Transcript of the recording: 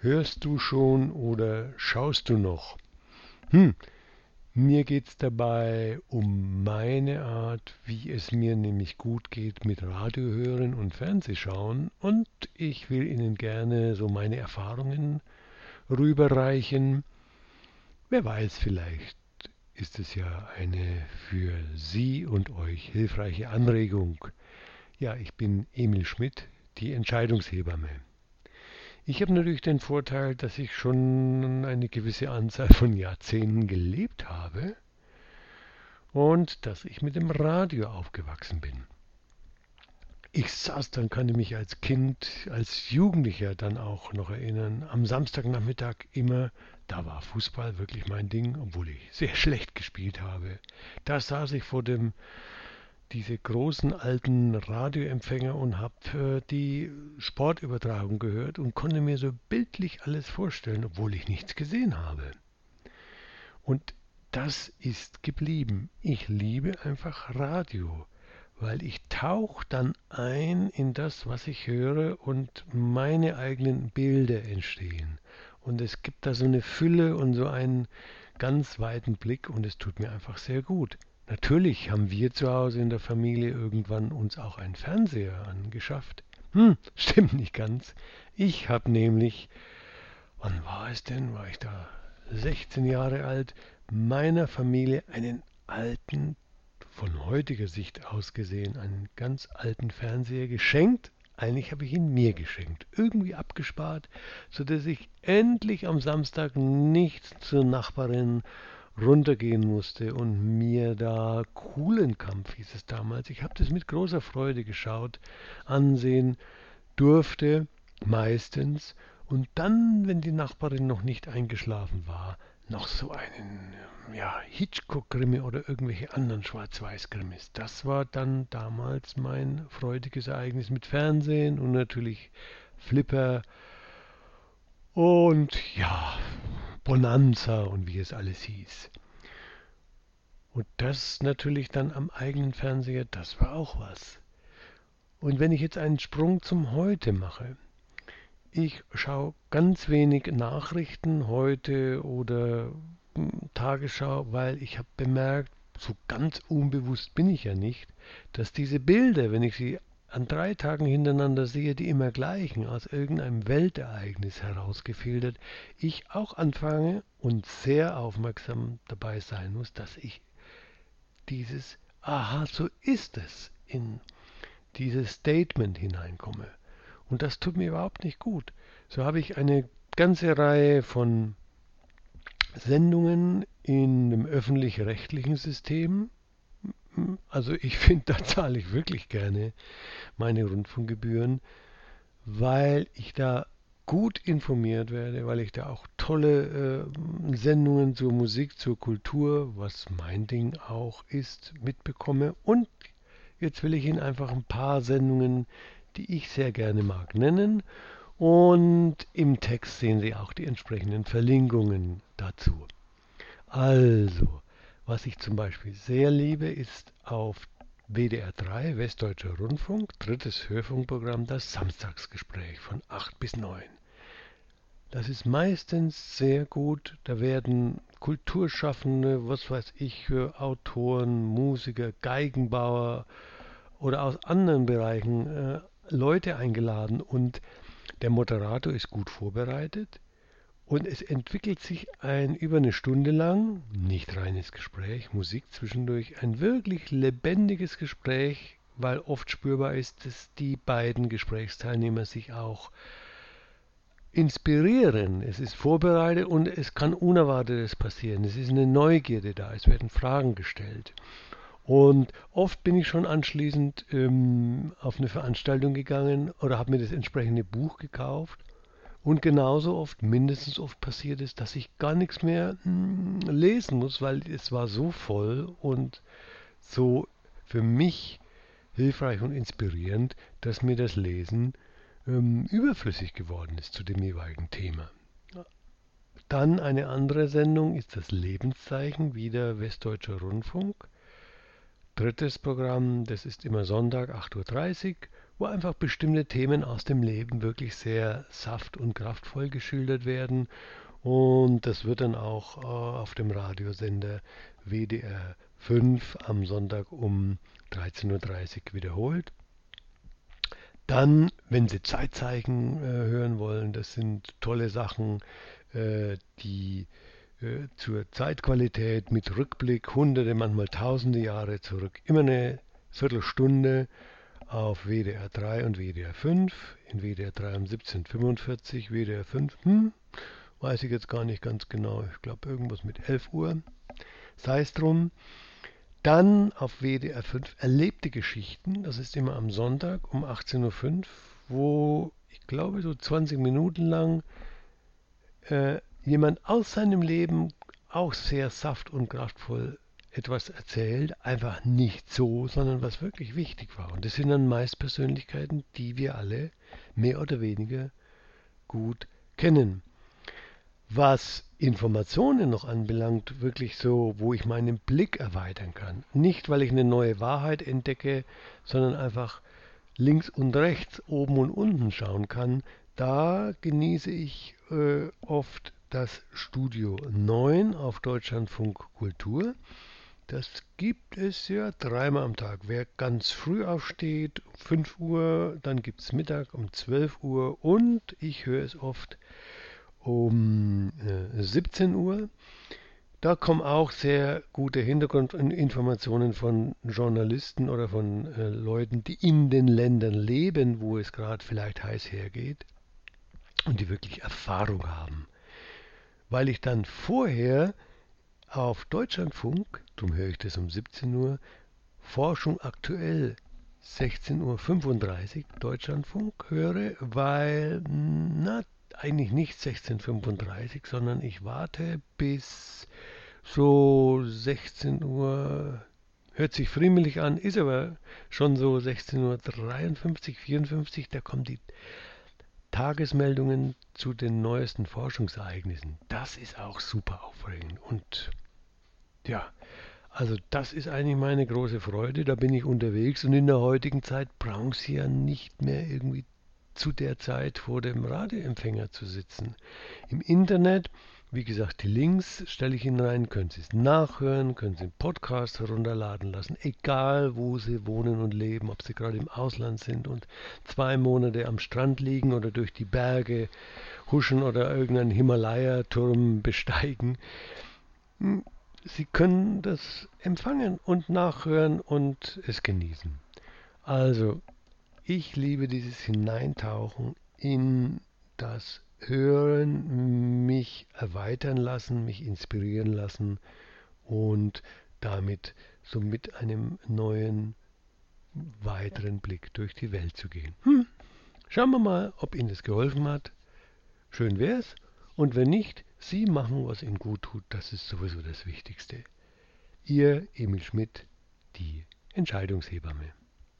Hörst du schon oder schaust du noch? Hm, mir geht's dabei um meine Art, wie es mir nämlich gut geht mit Radio hören und Fernsehschauen und ich will Ihnen gerne so meine Erfahrungen rüberreichen. Wer weiß, vielleicht ist es ja eine für Sie und euch hilfreiche Anregung. Ja, ich bin Emil Schmidt, die Entscheidungshebamme. Ich habe natürlich den Vorteil, dass ich schon eine gewisse Anzahl von Jahrzehnten gelebt habe und dass ich mit dem Radio aufgewachsen bin. Ich saß dann, kann ich mich als Kind, als Jugendlicher dann auch noch erinnern, am Samstagnachmittag immer, da war Fußball wirklich mein Ding, obwohl ich sehr schlecht gespielt habe. Da saß ich vor dem diese großen alten Radioempfänger und habe äh, die Sportübertragung gehört und konnte mir so bildlich alles vorstellen, obwohl ich nichts gesehen habe. Und das ist geblieben. Ich liebe einfach Radio, weil ich tauche dann ein in das, was ich höre und meine eigenen Bilder entstehen. Und es gibt da so eine Fülle und so einen ganz weiten Blick und es tut mir einfach sehr gut. Natürlich haben wir zu Hause in der Familie irgendwann uns auch einen Fernseher angeschafft. Hm, stimmt nicht ganz. Ich habe nämlich, wann war es denn? War ich da 16 Jahre alt, meiner Familie einen alten, von heutiger Sicht aus gesehen, einen ganz alten Fernseher geschenkt. Eigentlich habe ich ihn mir geschenkt, irgendwie abgespart, so dass ich endlich am Samstag nicht zur Nachbarin runtergehen musste und mir da Kuhlenkampf hieß es damals. Ich habe das mit großer Freude geschaut, ansehen durfte, meistens, und dann, wenn die Nachbarin noch nicht eingeschlafen war, noch so einen ja, Hitchcock-Krimi oder irgendwelche anderen Schwarz-Weiß-Krimis. Das war dann damals mein freudiges Ereignis mit Fernsehen und natürlich Flipper und ja, Bonanza und wie es alles hieß. Und das natürlich dann am eigenen Fernseher, das war auch was. Und wenn ich jetzt einen Sprung zum Heute mache, ich schaue ganz wenig Nachrichten heute oder hm, Tagesschau, weil ich habe bemerkt, so ganz unbewusst bin ich ja nicht, dass diese Bilder, wenn ich sie an drei Tagen hintereinander sehe, die immer gleichen, aus irgendeinem Weltereignis herausgefiltert, ich auch anfange und sehr aufmerksam dabei sein muss, dass ich dieses Aha, so ist es in dieses Statement hineinkomme. Und das tut mir überhaupt nicht gut. So habe ich eine ganze Reihe von Sendungen in dem öffentlich-rechtlichen System, also ich finde, da zahle ich wirklich gerne meine Rundfunkgebühren, weil ich da gut informiert werde, weil ich da auch tolle äh, Sendungen zur Musik, zur Kultur, was mein Ding auch ist, mitbekomme. Und jetzt will ich Ihnen einfach ein paar Sendungen, die ich sehr gerne mag, nennen. Und im Text sehen Sie auch die entsprechenden Verlinkungen dazu. Also, was ich zum Beispiel sehr liebe, ist auf WDR 3, Westdeutscher Rundfunk, drittes Hörfunkprogramm, das Samstagsgespräch von 8 bis 9. Das ist meistens sehr gut. Da werden Kulturschaffende, was weiß ich, Autoren, Musiker, Geigenbauer oder aus anderen Bereichen äh, Leute eingeladen und der Moderator ist gut vorbereitet und es entwickelt sich ein über eine Stunde lang, nicht reines Gespräch, Musik zwischendurch, ein wirklich lebendiges Gespräch, weil oft spürbar ist, dass die beiden Gesprächsteilnehmer sich auch inspirieren. Es ist vorbereitet und es kann Unerwartetes passieren. Es ist eine Neugierde da, es werden Fragen gestellt. Und oft bin ich schon anschließend ähm, auf eine Veranstaltung gegangen oder habe mir das entsprechende Buch gekauft und genauso oft, mindestens oft passiert ist, dass ich gar nichts mehr hm, lesen muss, weil es war so voll und so für mich hilfreich und inspirierend, dass mir das Lesen ähm, überflüssig geworden ist zu dem jeweiligen Thema. Dann eine andere Sendung ist das Lebenszeichen, wieder Westdeutscher Rundfunk. Drittes Programm, das ist immer Sonntag 8.30 Uhr wo einfach bestimmte Themen aus dem Leben wirklich sehr saft- und kraftvoll geschildert werden. Und das wird dann auch äh, auf dem Radiosender WDR 5 am Sonntag um 13.30 Uhr wiederholt. Dann, wenn Sie Zeitzeichen äh, hören wollen, das sind tolle Sachen, äh, die äh, zur Zeitqualität mit Rückblick hunderte, manchmal tausende Jahre zurück. Immer eine Viertelstunde auf WDR 3 und WDR 5. In WDR 3 um 17.45 WDR 5, hm, weiß ich jetzt gar nicht ganz genau. Ich glaube irgendwas mit 11 Uhr. Sei es drum. Dann auf WDR 5 erlebte Geschichten. Das ist immer am Sonntag um 18.05 Uhr, wo ich glaube so 20 Minuten lang äh, jemand aus seinem Leben auch sehr saft- und kraftvoll etwas erzählt, einfach nicht so, sondern was wirklich wichtig war. Und das sind dann meist Persönlichkeiten, die wir alle mehr oder weniger gut kennen. Was Informationen noch anbelangt, wirklich so, wo ich meinen Blick erweitern kann. Nicht, weil ich eine neue Wahrheit entdecke, sondern einfach links und rechts, oben und unten schauen kann. Da genieße ich äh, oft das Studio 9 auf Deutschlandfunk Kultur. Das gibt es ja dreimal am Tag. Wer ganz früh aufsteht, um 5 Uhr, dann gibt es Mittag um 12 Uhr und ich höre es oft um äh, 17 Uhr. Da kommen auch sehr gute Hintergrundinformationen von Journalisten oder von äh, Leuten, die in den Ländern leben, wo es gerade vielleicht heiß hergeht und die wirklich Erfahrung haben weil ich dann vorher auf Deutschlandfunk, darum höre ich das um 17 Uhr, Forschung aktuell 16.35 Uhr Deutschlandfunk höre, weil, na, eigentlich nicht 16.35 Uhr, sondern ich warte bis so 16 Uhr, hört sich friemelig an, ist aber schon so 16.53 Uhr, 54, da kommt die Tagesmeldungen zu den neuesten Forschungsereignissen. Das ist auch super aufregend. Und ja, also das ist eigentlich meine große Freude. Da bin ich unterwegs und in der heutigen Zeit brauchen Sie ja nicht mehr irgendwie zu der Zeit vor dem Radioempfänger zu sitzen. Im Internet wie gesagt, die Links stelle ich Ihnen rein, können Sie es nachhören, können Sie einen Podcast herunterladen lassen, egal wo Sie wohnen und leben, ob Sie gerade im Ausland sind und zwei Monate am Strand liegen oder durch die Berge huschen oder irgendeinen Himalaya-Turm besteigen. Hm, Sie können das empfangen und nachhören und es genießen. Also, ich liebe dieses Hineintauchen in das hören, mich erweitern lassen, mich inspirieren lassen und damit so mit einem neuen, weiteren Blick durch die Welt zu gehen. Hm. Schauen wir mal, ob Ihnen das geholfen hat. Schön wär's. Und wenn nicht, Sie machen, was Ihnen gut tut. Das ist sowieso das Wichtigste. Ihr Emil Schmidt, die Entscheidungshebamme.